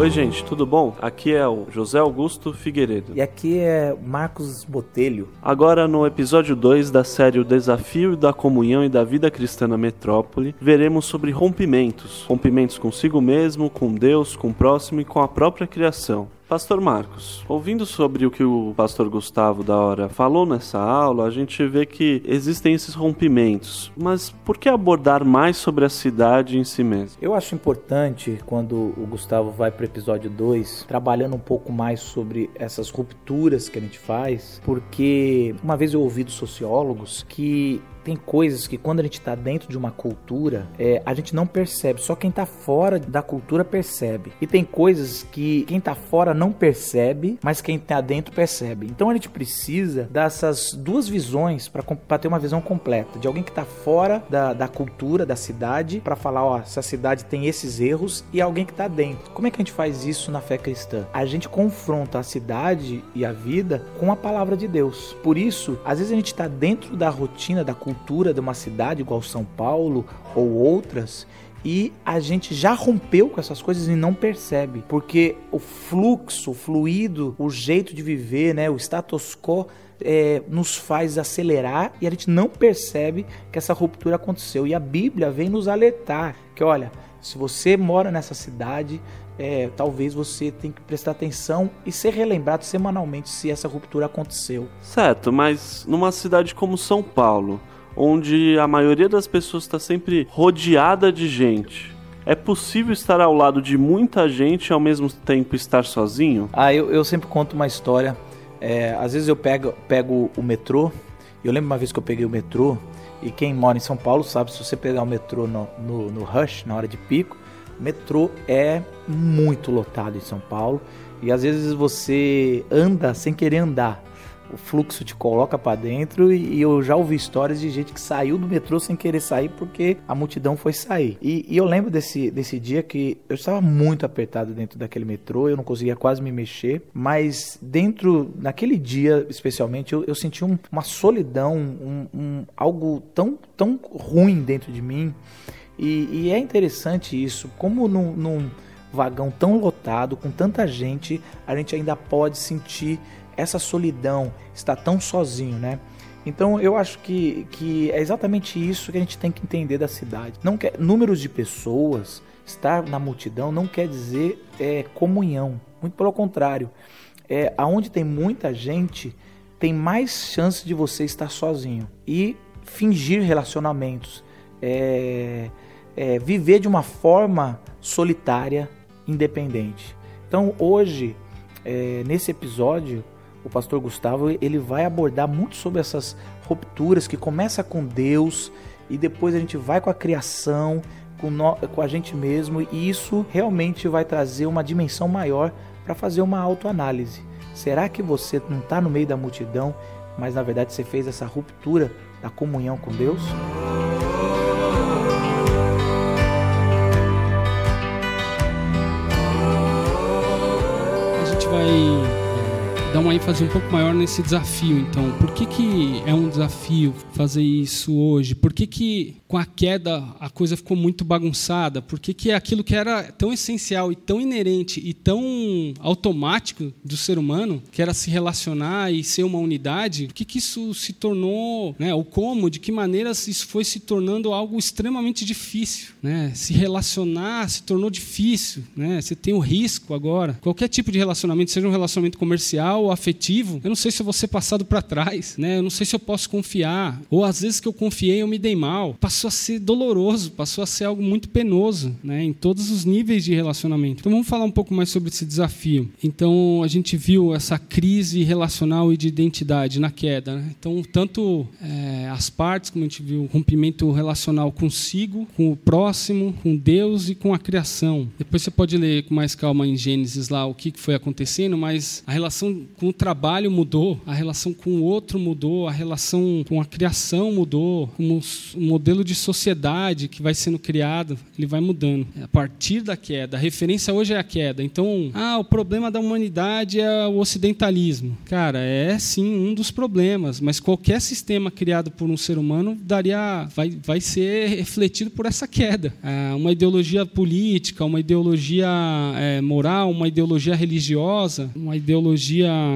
Oi, gente, tudo bom? Aqui é o José Augusto Figueiredo. E aqui é Marcos Botelho. Agora, no episódio 2 da série O Desafio da Comunhão e da Vida Cristã na Metrópole, veremos sobre rompimentos. Rompimentos consigo mesmo, com Deus, com o próximo e com a própria criação. Pastor Marcos, ouvindo sobre o que o pastor Gustavo da hora falou nessa aula, a gente vê que existem esses rompimentos. Mas por que abordar mais sobre a cidade em si mesmo? Eu acho importante quando o Gustavo vai para o episódio 2, trabalhando um pouco mais sobre essas rupturas que a gente faz, porque uma vez eu ouvi dos sociólogos que tem coisas que quando a gente está dentro de uma cultura, é, a gente não percebe. Só quem está fora da cultura percebe. E tem coisas que quem está fora não percebe, mas quem está dentro percebe. Então a gente precisa dessas duas visões para ter uma visão completa. De alguém que está fora da, da cultura, da cidade, para falar, ó, essa cidade tem esses erros, e alguém que está dentro. Como é que a gente faz isso na fé cristã? A gente confronta a cidade e a vida com a palavra de Deus. Por isso, às vezes a gente está dentro da rotina, da cultura, cultura de uma cidade igual São Paulo ou outras e a gente já rompeu com essas coisas e não percebe, porque o fluxo, o fluido, o jeito de viver, né, o status quo é, nos faz acelerar e a gente não percebe que essa ruptura aconteceu. E a Bíblia vem nos alertar que, olha, se você mora nessa cidade, é, talvez você tenha que prestar atenção e ser relembrado semanalmente se essa ruptura aconteceu. Certo, mas numa cidade como São Paulo, onde a maioria das pessoas está sempre rodeada de gente. É possível estar ao lado de muita gente e ao mesmo tempo estar sozinho? Ah, eu, eu sempre conto uma história. É, às vezes eu pego, pego o metrô. Eu lembro uma vez que eu peguei o metrô. E quem mora em São Paulo sabe, se você pegar o metrô no, no, no rush, na hora de pico, metrô é muito lotado em São Paulo. E às vezes você anda sem querer andar o fluxo te coloca para dentro e, eu já ouvi histórias de gente que saiu do metrô sem querer sair porque a multidão foi sair. E, e eu lembro desse, desse dia que eu estava muito apertado dentro daquele metrô, eu não conseguia quase me mexer, mas dentro, naquele dia especialmente, eu, eu senti um, uma solidão, um, um, algo tão, tão ruim dentro de mim. E, e é interessante isso, como num, num vagão tão lotado, com tanta gente, a gente ainda pode sentir essa solidão, está tão sozinho, né? Então eu acho que, que é exatamente isso que a gente tem que entender da cidade. Não quer números de pessoas, estar na multidão não quer dizer é, comunhão. Muito pelo contrário, é aonde tem muita gente tem mais chance de você estar sozinho e fingir relacionamentos, é, é, viver de uma forma solitária, independente. Então hoje é, nesse episódio o pastor Gustavo ele vai abordar muito sobre essas rupturas que começa com Deus e depois a gente vai com a criação, com, no, com a gente mesmo e isso realmente vai trazer uma dimensão maior para fazer uma autoanálise. Será que você não está no meio da multidão, mas na verdade você fez essa ruptura da comunhão com Deus? A gente vai dar uma ênfase um pouco maior nesse desafio. Então, por que, que é um desafio fazer isso hoje? Por que, que com a queda a coisa ficou muito bagunçada? Por que, que aquilo que era tão essencial e tão inerente e tão automático do ser humano, que era se relacionar e ser uma unidade, por que, que isso se tornou, né, ou como, de que maneira isso foi se tornando algo extremamente difícil? Né? Se relacionar se tornou difícil, né? você tem o risco agora. Qualquer tipo de relacionamento, seja um relacionamento comercial, afetivo, eu não sei se eu vou ser passado para trás, né? eu não sei se eu posso confiar, ou às vezes que eu confiei eu me dei mal. Passou a ser doloroso, passou a ser algo muito penoso, né, em todos os níveis de relacionamento. Então vamos falar um pouco mais sobre esse desafio. Então a gente viu essa crise relacional e de identidade na queda. Né? Então tanto é, as partes, como a gente viu, o rompimento relacional consigo, com o próximo, com Deus e com a criação. Depois você pode ler com mais calma em Gênesis lá o que foi acontecendo, mas a relação com o trabalho mudou, a relação com o outro mudou, a relação com a criação mudou, o modelo de sociedade que vai sendo criado, ele vai mudando. A partir da queda, a referência hoje é a queda. Então, ah, o problema da humanidade é o ocidentalismo. Cara, é sim um dos problemas, mas qualquer sistema criado por um ser humano daria vai, vai ser refletido por essa queda. Ah, uma ideologia política, uma ideologia é, moral, uma ideologia religiosa, uma ideologia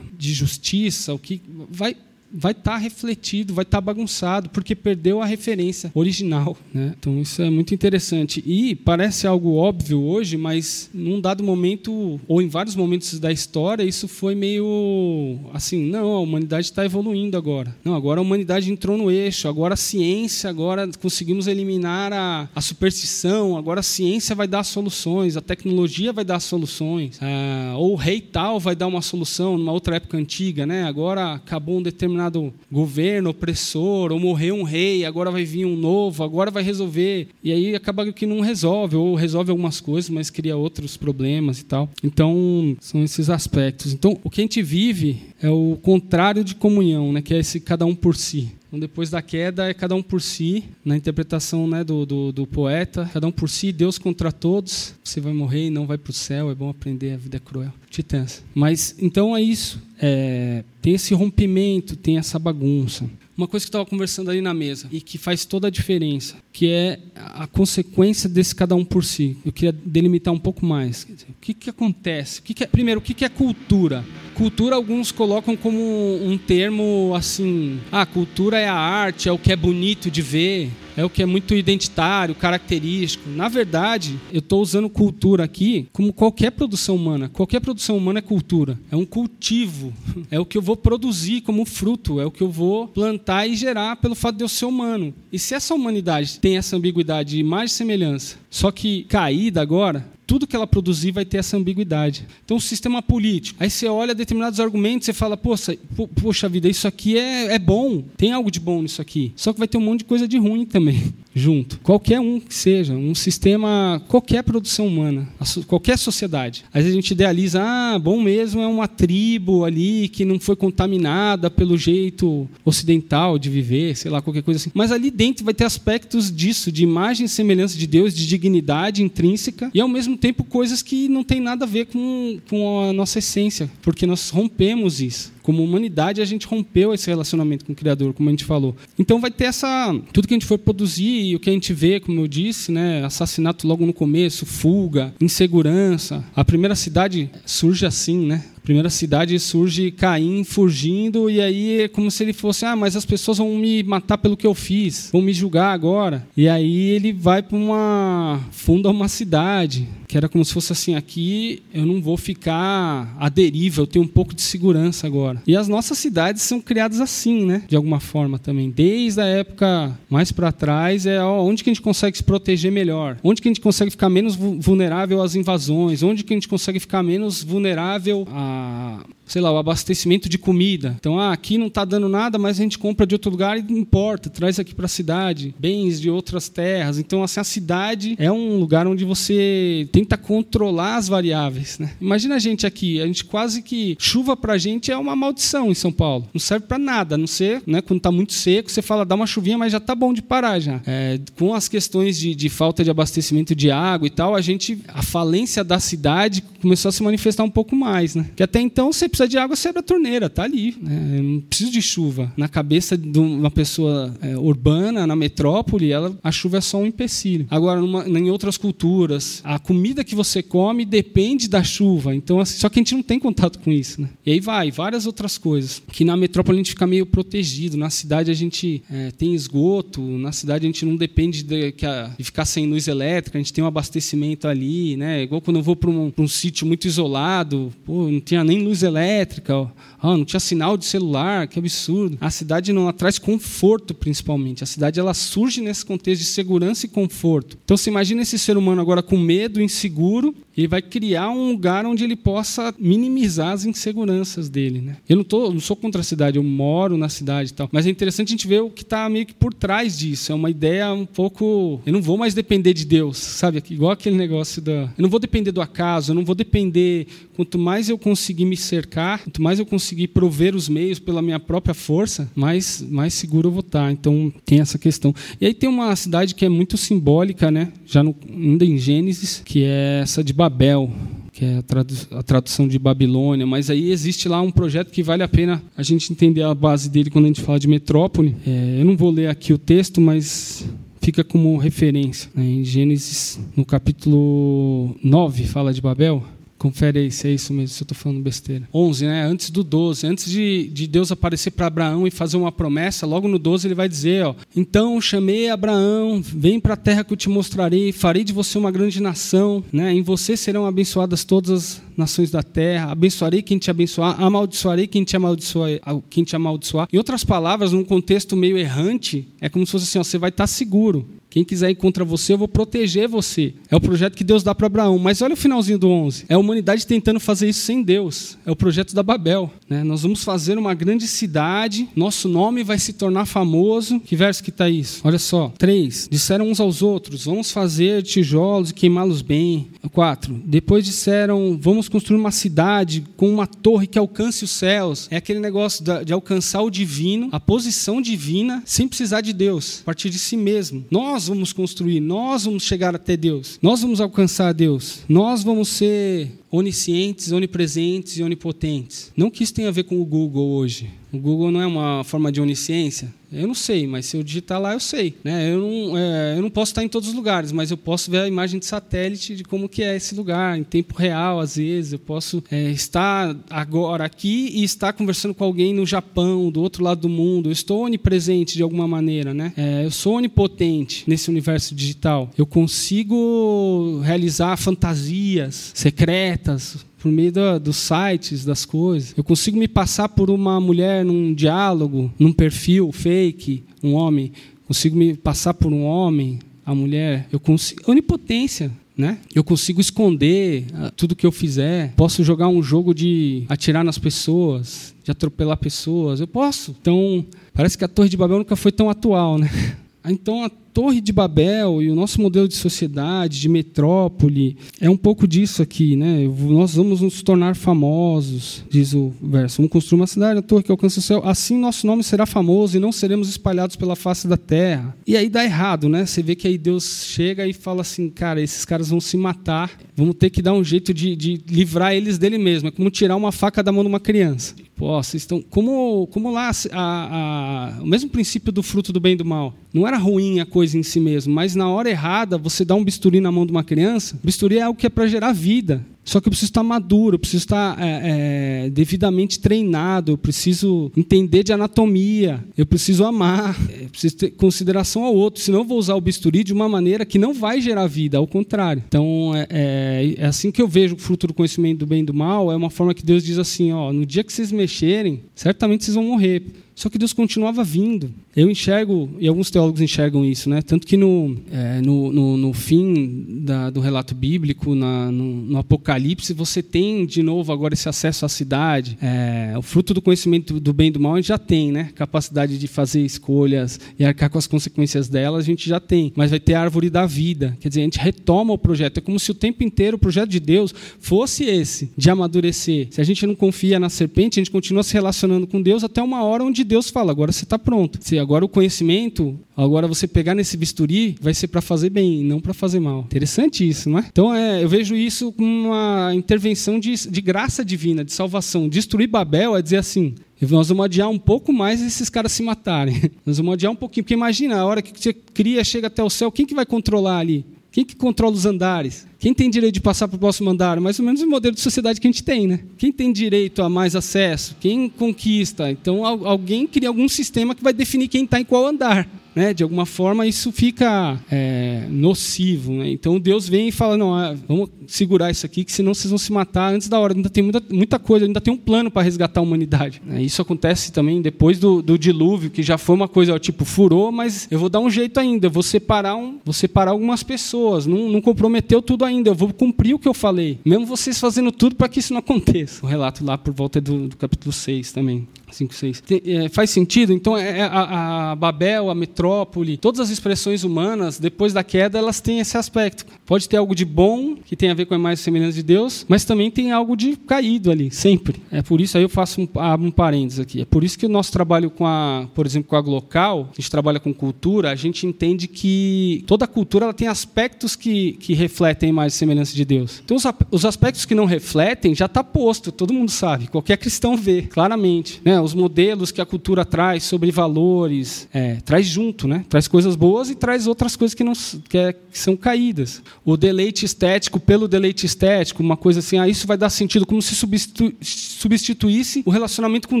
de justiça, o que vai vai estar tá refletido, vai estar tá bagunçado, porque perdeu a referência original. Né? Então isso é muito interessante. E parece algo óbvio hoje, mas num dado momento, ou em vários momentos da história, isso foi meio assim, não, a humanidade está evoluindo agora. Não, agora a humanidade entrou no eixo, agora a ciência, agora conseguimos eliminar a, a superstição, agora a ciência vai dar soluções, a tecnologia vai dar soluções, ah, ou o rei tal vai dar uma solução numa outra época antiga, né? agora acabou um determinado determinado governo opressor, ou morreu um rei, agora vai vir um novo, agora vai resolver. E aí acaba que não resolve, ou resolve algumas coisas, mas cria outros problemas e tal. Então, são esses aspectos. Então, o que a gente vive é o contrário de comunhão, né? que é esse cada um por si. Então, depois da queda, é cada um por si, na interpretação né, do, do, do, poeta, cada um por si, Deus contra todos. Você vai morrer e não vai para o céu, é bom aprender, a vida é cruel. Titãs. Mas, então é isso. É, tem esse rompimento, tem essa bagunça. Uma coisa que eu estava conversando ali na mesa e que faz toda a diferença, que é a consequência desse cada um por si. Eu queria delimitar um pouco mais. Dizer, o que, que acontece? O que que é, primeiro, o que, que é cultura? Cultura, alguns colocam como um termo assim: ah, cultura é a arte, é o que é bonito de ver, é o que é muito identitário, característico. Na verdade, eu estou usando cultura aqui como qualquer produção humana. Qualquer produção humana é cultura. É um cultivo. É o que eu vou produzir como fruto. É o que eu vou plantar e gerar pelo fato de eu ser humano. E se essa humanidade tem essa ambiguidade de imagem e semelhança, só que caída agora, tudo que ela produzir vai ter essa ambiguidade. Então, o sistema político. Aí você olha determinados argumentos e fala, poxa, poxa vida, isso aqui é, é bom, tem algo de bom nisso aqui. Só que vai ter um monte de coisa de ruim também junto. Qualquer um que seja, um sistema, qualquer produção humana, qualquer sociedade. Às vezes a gente idealiza, ah, bom mesmo é uma tribo ali que não foi contaminada pelo jeito ocidental de viver, sei lá, qualquer coisa assim. Mas ali dentro vai ter aspectos disso, de imagem e semelhança de Deus, de dignidade intrínseca, e ao mesmo tempo coisas que não tem nada a ver com, com a nossa essência, porque nós rompemos isso. Como humanidade, a gente rompeu esse relacionamento com o Criador, como a gente falou. Então vai ter essa. Tudo que a gente for produzir e o que a gente vê, como eu disse, né? Assassinato logo no começo, fuga, insegurança. A primeira cidade surge assim, né? Primeira cidade surge Caim fugindo, e aí é como se ele fosse: ah, mas as pessoas vão me matar pelo que eu fiz, vão me julgar agora. E aí ele vai para uma. funda uma cidade, que era como se fosse assim: aqui eu não vou ficar à deriva, eu tenho um pouco de segurança agora. E as nossas cidades são criadas assim, né? De alguma forma também. Desde a época mais para trás, é onde que a gente consegue se proteger melhor, onde que a gente consegue ficar menos vulnerável às invasões, onde que a gente consegue ficar menos vulnerável a 啊。Sei lá, o abastecimento de comida. Então, ah, aqui não está dando nada, mas a gente compra de outro lugar e importa, traz aqui para a cidade, bens de outras terras. Então, assim, a cidade é um lugar onde você tenta controlar as variáveis, né? Imagina a gente aqui, a gente quase que chuva para a gente é uma maldição em São Paulo. Não serve para nada, a não ser, né, quando está muito seco, você fala, dá uma chuvinha, mas já está bom de parar já. É, com as questões de, de falta de abastecimento de água e tal, a gente, a falência da cidade começou a se manifestar um pouco mais, né? Que até então você de água, você abre a torneira, tá ali. Né? Não precisa de chuva. Na cabeça de uma pessoa é, urbana, na metrópole, ela, a chuva é só um empecilho. Agora, numa, em outras culturas, a comida que você come depende da chuva. Então, assim, só que a gente não tem contato com isso. Né? E aí vai, várias outras coisas. Que na metrópole a gente fica meio protegido. Na cidade a gente é, tem esgoto. Na cidade a gente não depende de, de, ficar sem luz elétrica. A gente tem um abastecimento ali. Né? Igual quando eu vou para um, um sítio muito isolado, pô, não tinha nem luz elétrica, métrica, oh, não tinha sinal de celular, que absurdo. A cidade não traz conforto, principalmente. A cidade ela surge nesse contexto de segurança e conforto. Então, você imagina esse ser humano agora com medo, inseguro, ele vai criar um lugar onde ele possa minimizar as inseguranças dele. Né? Eu não, tô, não sou contra a cidade, eu moro na cidade e tal. Mas é interessante a gente ver o que está meio que por trás disso. É uma ideia um pouco. Eu não vou mais depender de Deus, sabe? Igual aquele negócio da. Eu não vou depender do acaso, eu não vou depender quanto mais eu conseguir me cercar, quanto mais eu conseguir prover os meios pela minha própria força, mais, mais seguro eu vou estar. Então tem essa questão. E aí tem uma cidade que é muito simbólica, né? já no, ainda em Gênesis, que é essa de Babel que é a, tradu a, tradução de Babilônia, mas aí existe lá um projeto que vale a pena a gente entender a base dele quando a gente fala de metrópole. É, eu não vou ler aqui o texto, mas fica como referência. Né? Em Gênesis, no capítulo 9, fala de Babel. Confere aí se é isso mesmo, se eu estou falando besteira. 11, né? Antes do 12. Antes de, de Deus aparecer para Abraão e fazer uma promessa, logo no 12 ele vai dizer: ó, Então chamei Abraão, vem para a terra que eu te mostrarei, farei de você uma grande nação. Né? Em você serão abençoadas todas as nações da terra. Abençoarei quem te abençoar, amaldiçoarei quem te amaldiçoar. Quem te amaldiçoar. Em outras palavras, num contexto meio errante, é como se fosse assim: ó, você vai estar tá seguro. Quem quiser ir contra você, eu vou proteger você. É o projeto que Deus dá para Abraão. Mas olha o finalzinho do 11. É a humanidade tentando fazer isso sem Deus. É o projeto da Babel. Né? Nós vamos fazer uma grande cidade, nosso nome vai se tornar famoso. Que verso que está isso? Olha só. 3. Disseram uns aos outros, vamos fazer tijolos e queimá-los bem. 4. Depois disseram, vamos construir uma cidade com uma torre que alcance os céus. É aquele negócio de alcançar o divino, a posição divina, sem precisar de Deus, a partir de si mesmo. Nós nós vamos construir, nós vamos chegar até Deus, nós vamos alcançar Deus, nós vamos ser oniscientes, onipresentes e onipotentes. Não que isso tenha a ver com o Google hoje. O Google não é uma forma de onisciência. Eu não sei, mas se eu digitar lá, eu sei. Né? Eu, não, é, eu não posso estar em todos os lugares, mas eu posso ver a imagem de satélite de como que é esse lugar, em tempo real, às vezes. Eu posso é, estar agora aqui e estar conversando com alguém no Japão, do outro lado do mundo. Eu estou onipresente de alguma maneira. Né? É, eu sou onipotente nesse universo digital. Eu consigo realizar fantasias secretas, por meio do, dos sites, das coisas. Eu consigo me passar por uma mulher num diálogo, num perfil fake, um homem. Consigo me passar por um homem, a mulher. Eu consigo. Onipotência. Né? Eu consigo esconder ah, tudo que eu fizer. Posso jogar um jogo de atirar nas pessoas, de atropelar pessoas. Eu posso. Então, parece que a Torre de Babel nunca foi tão atual, né? Então, a Torre de Babel e o nosso modelo de sociedade, de metrópole, é um pouco disso aqui, né? Nós vamos nos tornar famosos, diz o verso. Vamos construir uma cidade, a torre que alcança o céu. Assim nosso nome será famoso e não seremos espalhados pela face da terra. E aí dá errado, né? Você vê que aí Deus chega e fala assim, cara, esses caras vão se matar, vamos ter que dar um jeito de, de livrar eles dele mesmo. É como tirar uma faca da mão de uma criança. Pô, vocês estão. Como, como lá a, a, o mesmo princípio do fruto do bem e do mal. Não era ruim a coisa em si mesmo, mas na hora errada, você dá um bisturi na mão de uma criança, bisturi é algo que é para gerar vida. Só que eu preciso estar maduro, eu preciso estar é, é, devidamente treinado, eu preciso entender de anatomia, eu preciso amar, eu preciso ter consideração ao outro, senão eu vou usar o bisturi de uma maneira que não vai gerar vida, ao contrário. Então, é, é, é assim que eu vejo o fruto do conhecimento do bem e do mal, é uma forma que Deus diz assim, ó, no dia que vocês mexerem, certamente vocês vão morrer. Só que Deus continuava vindo. Eu enxergo, e alguns teólogos enxergam isso, né? tanto que no, é, no, no, no, fim da, do relato bíblico, na, no, no, Apocalipse, você tem de novo agora esse acesso à cidade. É, o fruto do conhecimento do bem e do mal a gente já tem, né? capacidade de fazer escolhas e arcar com as consequências delas, a gente já tem. Mas vai ter a árvore da vida, quer dizer, a gente retoma o projeto. É como se o tempo inteiro o projeto de Deus fosse esse, de amadurecer. Se a gente não confia na serpente, a gente continua se relacionando com Deus até uma hora onde Deus fala: agora você está pronto. Se agora o conhecimento, agora você pegar nesse bisturi, vai ser para fazer bem, não para fazer mal. Interessante isso, não é? Então é, eu vejo isso como uma intervenção de, de graça divina, de salvação. Destruir Babel é dizer assim: nós vamos adiar um pouco mais esses caras se matarem. Nós vamos adiar um pouquinho, porque imagina, a hora que você cria, chega até o céu, quem que vai controlar ali? Quem que controla os andares? Quem tem direito de passar para o próximo andar? Mais ou menos o modelo de sociedade que a gente tem, né? Quem tem direito a mais acesso? Quem conquista? Então alguém cria algum sistema que vai definir quem está em qual andar né, de alguma forma isso fica é, nocivo. Né? Então Deus vem e fala: não, ah, vamos segurar isso aqui, que senão vocês vão se matar antes da hora. Ainda tem muita, muita coisa, ainda tem um plano para resgatar a humanidade. Né? Isso acontece também depois do, do, dilúvio, que já foi uma coisa ó, tipo furou, mas eu vou dar um jeito ainda. Vou separar, um, vou separar algumas pessoas. Não, não comprometeu tudo ainda. Eu vou cumprir o que eu falei, mesmo vocês fazendo tudo para que isso não aconteça. O relato lá por volta do, do capítulo 6 também. 5, 6. É, faz sentido? Então, é, é, a, a, Babel, a metrópole, todas as expressões humanas, depois da queda, elas têm esse aspecto. Pode ter algo de bom, que tem a ver com a imagem e semelhança de Deus, mas também tem algo de caído ali, sempre. É por isso, aí eu faço um, um parênteses aqui, é por isso que o nosso trabalho com a, por exemplo, com a Glocal, a gente trabalha com cultura, a gente entende que toda cultura ela tem aspectos que, que refletem a imagem e semelhança de Deus. Então, os, os aspectos que não refletem já está posto, todo mundo sabe, qualquer cristão vê, claramente. Né? Os modelos que a cultura traz sobre valores, é, traz junto, né? traz coisas boas e traz outras coisas que, não, que, é, que são caídas. O deleite estético pelo deleite estético, uma coisa assim, ah, isso vai dar sentido, como se substitu, substituísse o relacionamento com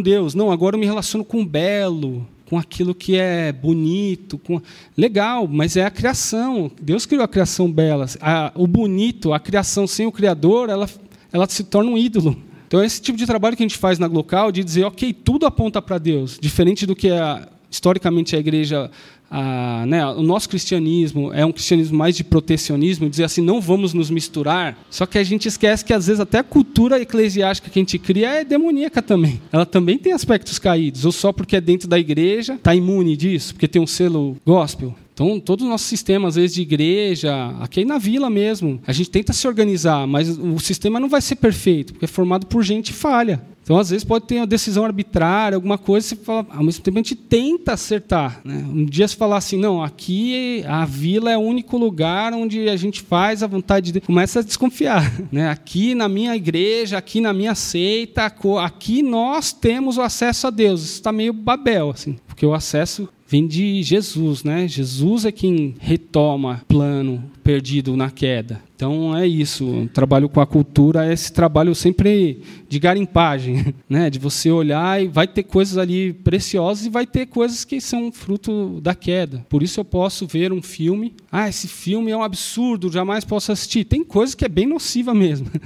Deus. Não, agora eu me relaciono com o belo, com aquilo que é bonito, com legal, mas é a criação. Deus criou a criação bela. A, o bonito, a criação sem o Criador, ela, ela se torna um ídolo. Então, é esse tipo de trabalho que a gente faz na Glocal, de dizer, ok, tudo aponta para Deus, diferente do que a, historicamente a igreja a, né, o nosso cristianismo é um cristianismo mais de protecionismo, dizer assim, não vamos nos misturar. Só que a gente esquece que às vezes até a cultura eclesiástica que a gente cria é demoníaca também. Ela também tem aspectos caídos, ou só porque é dentro da igreja, está imune disso, porque tem um selo gospel. Então, todo o nosso sistema, às vezes, de igreja, aqui na vila mesmo, a gente tenta se organizar, mas o sistema não vai ser perfeito, porque é formado por gente falha. Então, às vezes, pode ter uma decisão arbitrária, alguma coisa, você fala, ao mesmo tempo a gente tenta acertar. Né? Um dia você falar assim, não, aqui a vila é o único lugar onde a gente faz a vontade de Deus. Começa a desconfiar. Né? Aqui na minha igreja, aqui na minha seita, aqui nós temos o acesso a Deus. Isso está meio babel, assim, porque o acesso vem de Jesus, né? Jesus é quem retoma plano perdido na queda. Então é isso. O trabalho com a cultura é esse trabalho sempre de garimpagem, né? De você olhar e vai ter coisas ali preciosas e vai ter coisas que são fruto da queda. Por isso eu posso ver um filme, ah, esse filme é um absurdo, jamais posso assistir. Tem coisa que é bem nociva mesmo.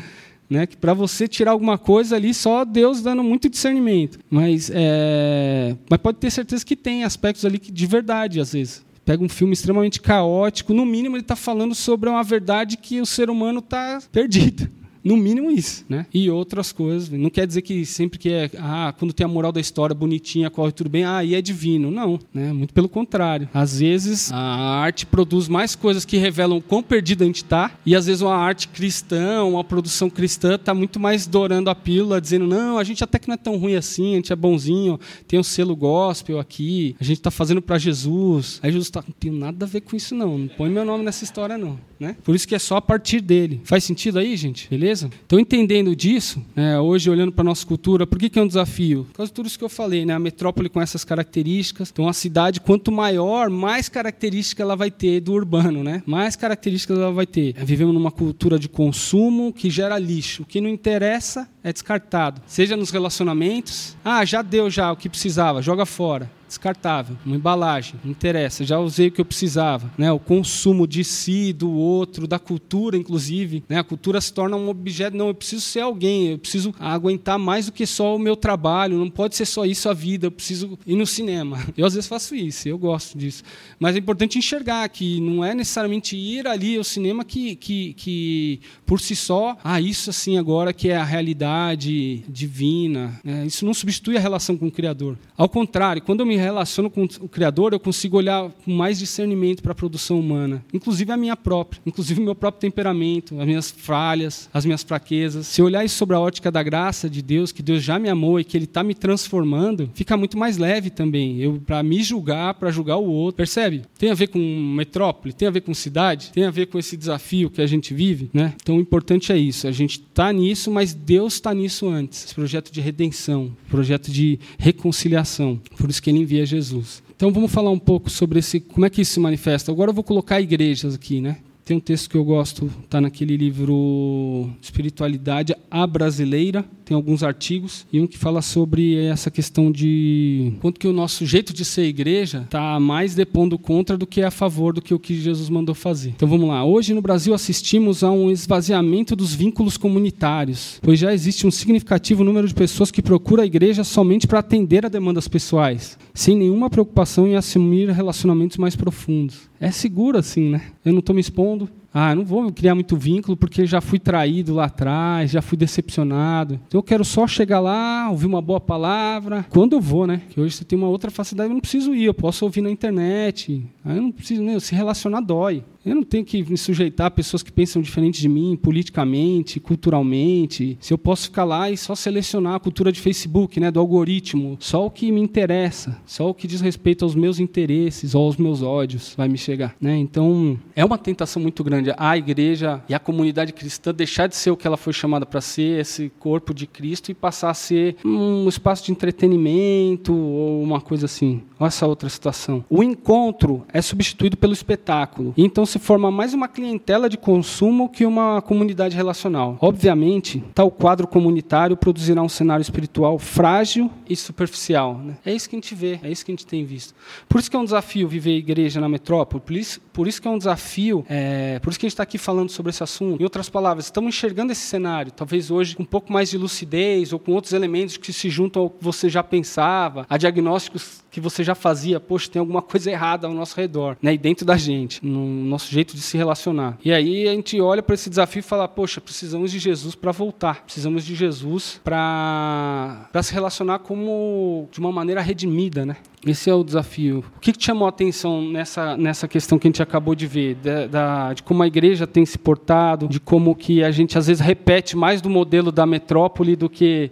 né? Que para você tirar alguma coisa ali, só Deus dando muito discernimento. Mas, é... mas pode ter certeza que tem aspectos ali que, de verdade, às vezes. Pega um filme extremamente caótico, no mínimo ele está falando sobre uma verdade que o ser humano está perdido. No mínimo isso, né? E outras coisas. Não quer dizer que sempre que é, ah, quando tem a moral da história bonitinha, corre tudo bem, ah, e é divino. Não, né? Muito pelo contrário. Às vezes a arte produz mais coisas que revelam quão perdido a gente está, e às vezes uma arte cristã, uma produção cristã está muito mais dourando a pílula, dizendo, não, a gente até que não é tão ruim assim, a gente é bonzinho, tem o um selo gospel aqui, a gente está fazendo para Jesus. Aí Jesus está, não tem nada a ver com isso não, não põe meu nome nessa história não. Né? Por isso que é só a partir dele. Faz sentido aí, gente? Beleza? Então, entendendo disso, né, hoje olhando para a nossa cultura, por que, que é um desafio? Por causa de tudo isso que eu falei, né? a metrópole com essas características. Então, a cidade, quanto maior, mais característica ela vai ter do urbano, né? mais características ela vai ter. Vivemos numa cultura de consumo que gera lixo. O que não interessa é descartado. Seja nos relacionamentos, ah, já deu já o que precisava, joga fora descartável, uma embalagem, não interessa, já usei o que eu precisava, né? O consumo de si, do outro, da cultura, inclusive, né? A cultura se torna um objeto, não, eu preciso ser alguém, eu preciso aguentar mais do que só o meu trabalho, não pode ser só isso a vida, eu preciso ir no cinema. Eu às vezes faço isso, eu gosto disso, mas é importante enxergar que não é necessariamente ir ali ao cinema que, que, que por si só, ah, isso assim agora que é a realidade divina, né? isso não substitui a relação com o Criador. Ao contrário, quando eu me relaciono com o Criador, eu consigo olhar com mais discernimento para a produção humana, inclusive a minha própria, inclusive o meu próprio temperamento, as minhas falhas, as minhas fraquezas. Se eu olhar isso sobre a ótica da graça de Deus, que Deus já me amou e que Ele está me transformando, fica muito mais leve também. Eu para me julgar, para julgar o outro, percebe? Tem a ver com metrópole, tem a ver com cidade, tem a ver com esse desafio que a gente vive, né? Então o importante é isso. A gente está nisso, mas Deus está nisso antes. Esse projeto de redenção, projeto de reconciliação. Por isso que Ele envia Jesus. Então vamos falar um pouco sobre esse, como é que isso se manifesta. Agora eu vou colocar igrejas aqui, né? Tem um texto que eu gosto, está naquele livro Espiritualidade a Brasileira, tem alguns artigos, e um que fala sobre essa questão de quanto que o nosso jeito de ser igreja está mais depondo contra do que a favor do que o que Jesus mandou fazer. Então vamos lá. Hoje no Brasil assistimos a um esvaziamento dos vínculos comunitários, pois já existe um significativo número de pessoas que procuram a igreja somente para atender a demandas pessoais, sem nenhuma preocupação em assumir relacionamentos mais profundos. É seguro assim, né? Eu não estou me expondo, ah, não vou criar muito vínculo porque já fui traído lá atrás, já fui decepcionado. Então eu quero só chegar lá, ouvir uma boa palavra. Quando eu vou, né? Que hoje você tem uma outra facilidade, eu não preciso ir, eu posso ouvir na internet. Aí eu não preciso, né? Se relacionar dói. Eu não tenho que me sujeitar a pessoas que pensam diferente de mim, politicamente, culturalmente. Se eu posso ficar lá e só selecionar a cultura de Facebook, né, do algoritmo, só o que me interessa, só o que diz respeito aos meus interesses ou aos meus ódios vai me chegar, né? Então, é uma tentação muito grande a igreja e a comunidade cristã deixar de ser o que ela foi chamada para ser, esse corpo de Cristo e passar a ser um espaço de entretenimento ou uma coisa assim. Olha essa outra situação. O encontro é substituído pelo espetáculo. Então se forma mais uma clientela de consumo que uma comunidade relacional. Obviamente, tal quadro comunitário produzirá um cenário espiritual frágil e superficial. Né? É isso que a gente vê, é isso que a gente tem visto. Por isso que é um desafio viver igreja na metrópole, por isso, por isso que é um desafio, é, por isso que a gente está aqui falando sobre esse assunto. Em outras palavras, estamos enxergando esse cenário, talvez hoje com um pouco mais de lucidez ou com outros elementos que se juntam ao que você já pensava, a diagnósticos que você já fazia, poxa, tem alguma coisa errada ao nosso redor, né? E dentro da gente, no nosso jeito de se relacionar. E aí a gente olha para esse desafio e fala, poxa, precisamos de Jesus para voltar, precisamos de Jesus para se relacionar como de uma maneira redimida, né? Esse é o desafio. O que, que te chamou a atenção nessa, nessa questão que a gente acabou de ver? Da, de como a igreja tem se portado, de como que a gente às vezes repete mais do modelo da metrópole do que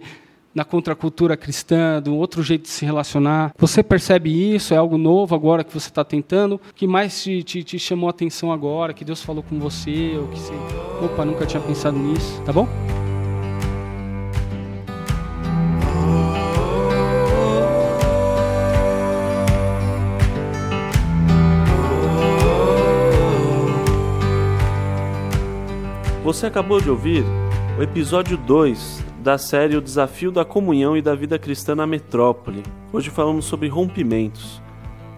na contracultura cristã, do outro jeito de se relacionar. Você percebe isso? É algo novo agora que você está tentando? O que mais te, te, te, chamou a atenção agora? Que Deus falou com você? Ou que você, opa, nunca tinha pensado nisso? Tá bom? Você acabou de ouvir o episódio 2 da série O Desafio da Comunhão e da Vida Cristã na Metrópole. Hoje falamos sobre rompimentos.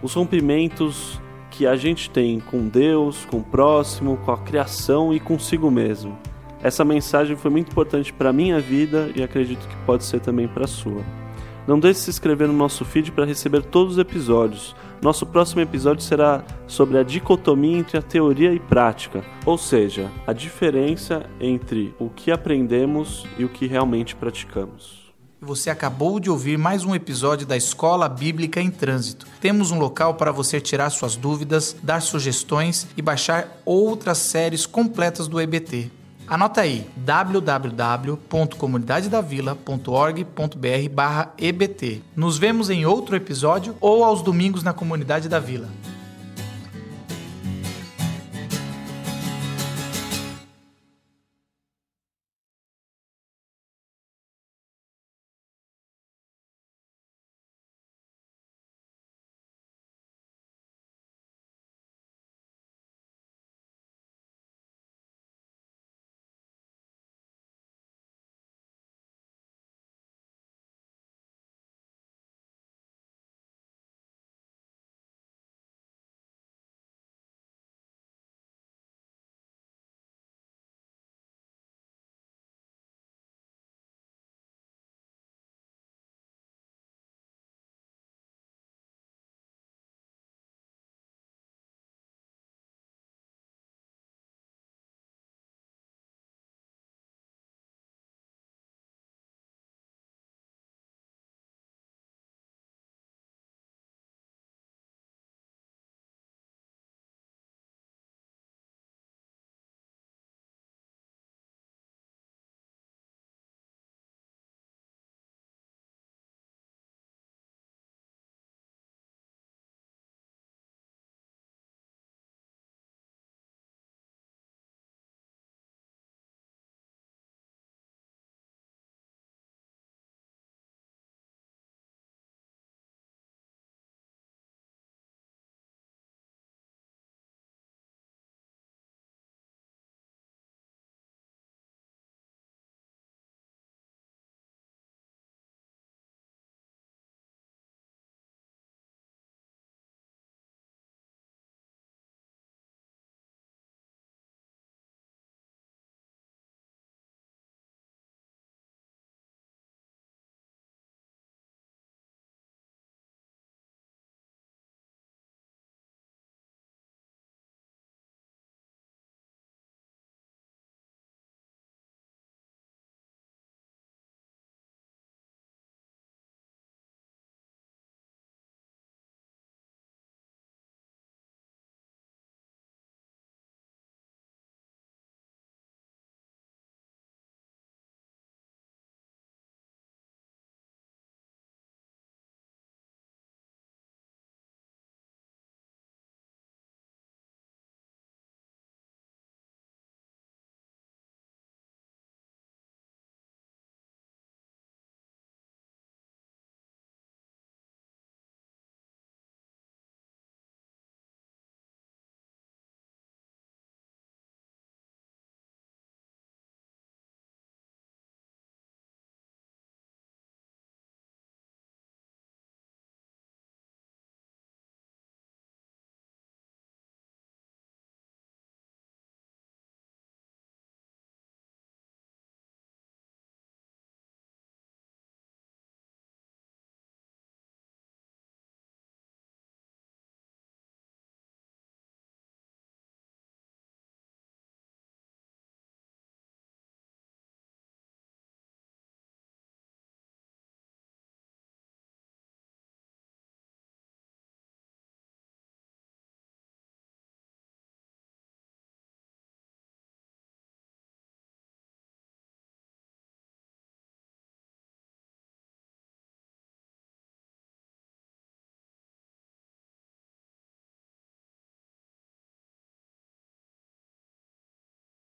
Os rompimentos que a gente tem com Deus, com o próximo, com a criação e consigo mesmo. Essa mensagem foi muito importante para a minha vida e acredito que pode ser também para a sua. Não deixe de se inscrever no nosso feed para receber todos os episódios. Nosso próximo episódio será sobre a dicotomia entre a teoria e prática, ou seja, a diferença entre o que aprendemos e o que realmente praticamos. Você acabou de ouvir mais um episódio da Escola Bíblica em Trânsito. Temos um local para você tirar suas dúvidas, dar sugestões e baixar outras séries completas do EBT. Anota aí www.comunidadedavila.org.br/ebt. Nos vemos em outro episódio ou aos domingos na Comunidade da Vila.